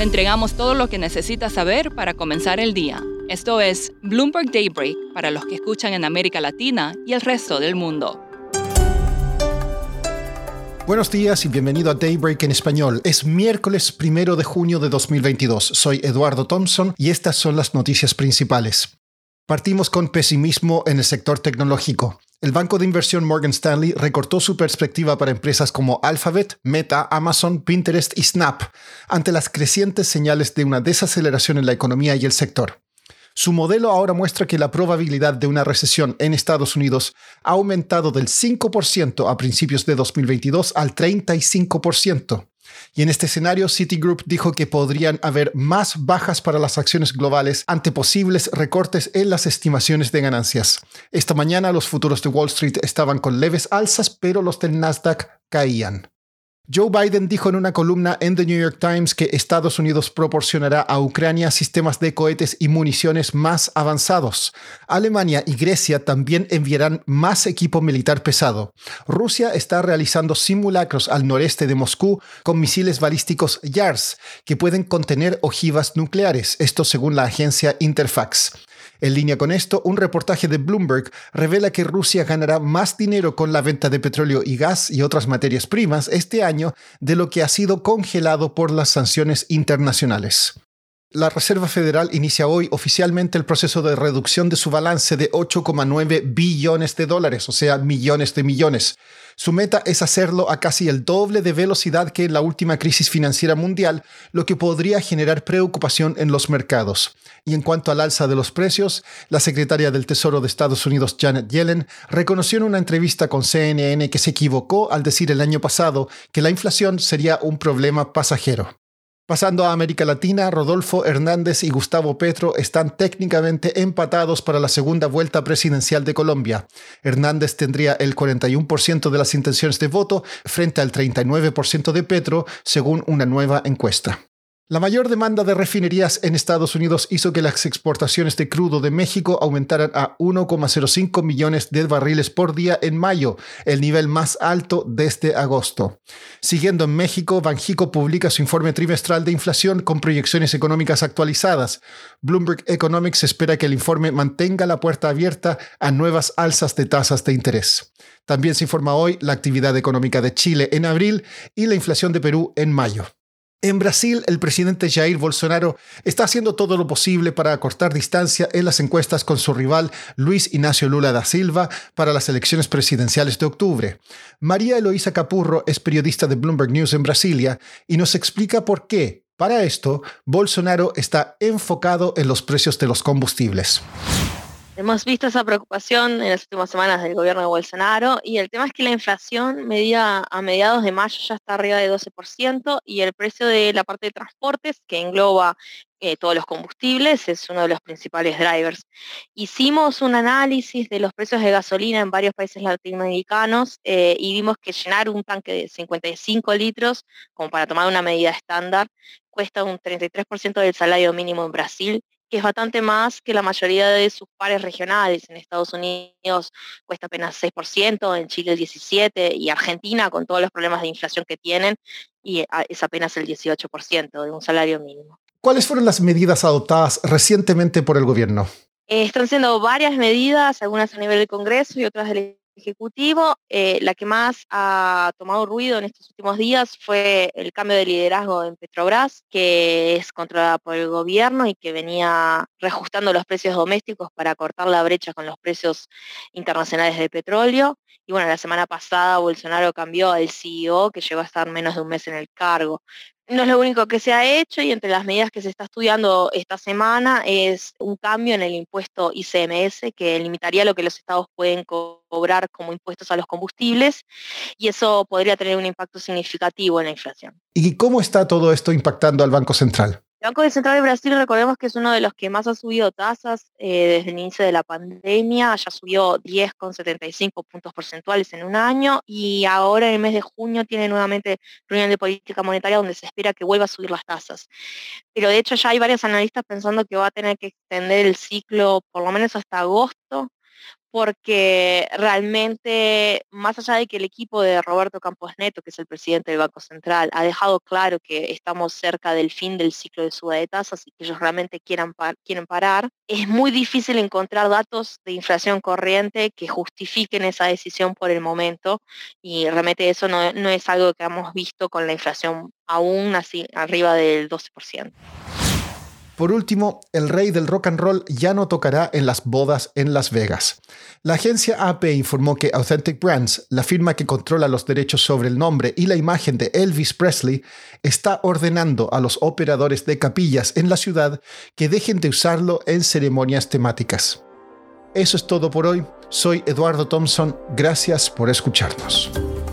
Le entregamos todo lo que necesita saber para comenzar el día. Esto es Bloomberg Daybreak para los que escuchan en América Latina y el resto del mundo. Buenos días y bienvenido a Daybreak en español. Es miércoles primero de junio de 2022. Soy Eduardo Thompson y estas son las noticias principales. Partimos con pesimismo en el sector tecnológico. El banco de inversión Morgan Stanley recortó su perspectiva para empresas como Alphabet, Meta, Amazon, Pinterest y Snap ante las crecientes señales de una desaceleración en la economía y el sector. Su modelo ahora muestra que la probabilidad de una recesión en Estados Unidos ha aumentado del 5% a principios de 2022 al 35%. Y en este escenario, Citigroup dijo que podrían haber más bajas para las acciones globales ante posibles recortes en las estimaciones de ganancias. Esta mañana los futuros de Wall Street estaban con leves alzas, pero los del Nasdaq caían. Joe Biden dijo en una columna en The New York Times que Estados Unidos proporcionará a Ucrania sistemas de cohetes y municiones más avanzados. Alemania y Grecia también enviarán más equipo militar pesado. Rusia está realizando simulacros al noreste de Moscú con misiles balísticos YARS que pueden contener ojivas nucleares, esto según la agencia Interfax. En línea con esto, un reportaje de Bloomberg revela que Rusia ganará más dinero con la venta de petróleo y gas y otras materias primas este año de lo que ha sido congelado por las sanciones internacionales. La Reserva Federal inicia hoy oficialmente el proceso de reducción de su balance de 8,9 billones de dólares, o sea, millones de millones. Su meta es hacerlo a casi el doble de velocidad que en la última crisis financiera mundial, lo que podría generar preocupación en los mercados. Y en cuanto al alza de los precios, la secretaria del Tesoro de Estados Unidos, Janet Yellen, reconoció en una entrevista con CNN que se equivocó al decir el año pasado que la inflación sería un problema pasajero. Pasando a América Latina, Rodolfo Hernández y Gustavo Petro están técnicamente empatados para la segunda vuelta presidencial de Colombia. Hernández tendría el 41% de las intenciones de voto frente al 39% de Petro, según una nueva encuesta. La mayor demanda de refinerías en Estados Unidos hizo que las exportaciones de crudo de México aumentaran a 1,05 millones de barriles por día en mayo, el nivel más alto desde agosto. Siguiendo en México, Banjico publica su informe trimestral de inflación con proyecciones económicas actualizadas. Bloomberg Economics espera que el informe mantenga la puerta abierta a nuevas alzas de tasas de interés. También se informa hoy la actividad económica de Chile en abril y la inflación de Perú en mayo. En Brasil, el presidente Jair Bolsonaro está haciendo todo lo posible para acortar distancia en las encuestas con su rival Luis Ignacio Lula da Silva para las elecciones presidenciales de octubre. María Eloísa Capurro es periodista de Bloomberg News en Brasilia y nos explica por qué, para esto, Bolsonaro está enfocado en los precios de los combustibles. Hemos visto esa preocupación en las últimas semanas del gobierno de Bolsonaro y el tema es que la inflación medida a mediados de mayo ya está arriba de 12% y el precio de la parte de transportes, que engloba eh, todos los combustibles, es uno de los principales drivers. Hicimos un análisis de los precios de gasolina en varios países latinoamericanos eh, y vimos que llenar un tanque de 55 litros, como para tomar una medida estándar, cuesta un 33% del salario mínimo en Brasil que es bastante más que la mayoría de sus pares regionales. En Estados Unidos cuesta apenas 6%, en Chile el 17% y Argentina con todos los problemas de inflación que tienen y ah, es apenas el 18% de un salario mínimo. ¿Cuáles fueron las medidas adoptadas recientemente por el gobierno? Eh, están siendo varias medidas, algunas a nivel del Congreso y otras del Ejecutivo. Eh, la que más ha tomado ruido en estos últimos días fue el cambio de liderazgo en Petrobras, que es controlada por el gobierno y que venía reajustando los precios domésticos para cortar la brecha con los precios internacionales de petróleo. Y bueno, la semana pasada Bolsonaro cambió al CEO, que llegó a estar menos de un mes en el cargo. No es lo único que se ha hecho y entre las medidas que se está estudiando esta semana es un cambio en el impuesto ICMS que limitaría lo que los estados pueden cobrar como impuestos a los combustibles y eso podría tener un impacto significativo en la inflación. ¿Y cómo está todo esto impactando al Banco Central? El Banco Central de Brasil, recordemos que es uno de los que más ha subido tasas eh, desde el inicio de la pandemia, ya subió 10,75 puntos porcentuales en un año y ahora en el mes de junio tiene nuevamente reunión de política monetaria donde se espera que vuelva a subir las tasas. Pero de hecho ya hay varios analistas pensando que va a tener que extender el ciclo por lo menos hasta agosto porque realmente, más allá de que el equipo de Roberto Campos Neto, que es el presidente del Banco Central, ha dejado claro que estamos cerca del fin del ciclo de suba de tasas y que ellos realmente quieran quieren parar, es muy difícil encontrar datos de inflación corriente que justifiquen esa decisión por el momento y realmente eso no, no es algo que hemos visto con la inflación aún así arriba del 12%. Por último, el rey del rock and roll ya no tocará en las bodas en Las Vegas. La agencia AP informó que Authentic Brands, la firma que controla los derechos sobre el nombre y la imagen de Elvis Presley, está ordenando a los operadores de capillas en la ciudad que dejen de usarlo en ceremonias temáticas. Eso es todo por hoy. Soy Eduardo Thompson. Gracias por escucharnos.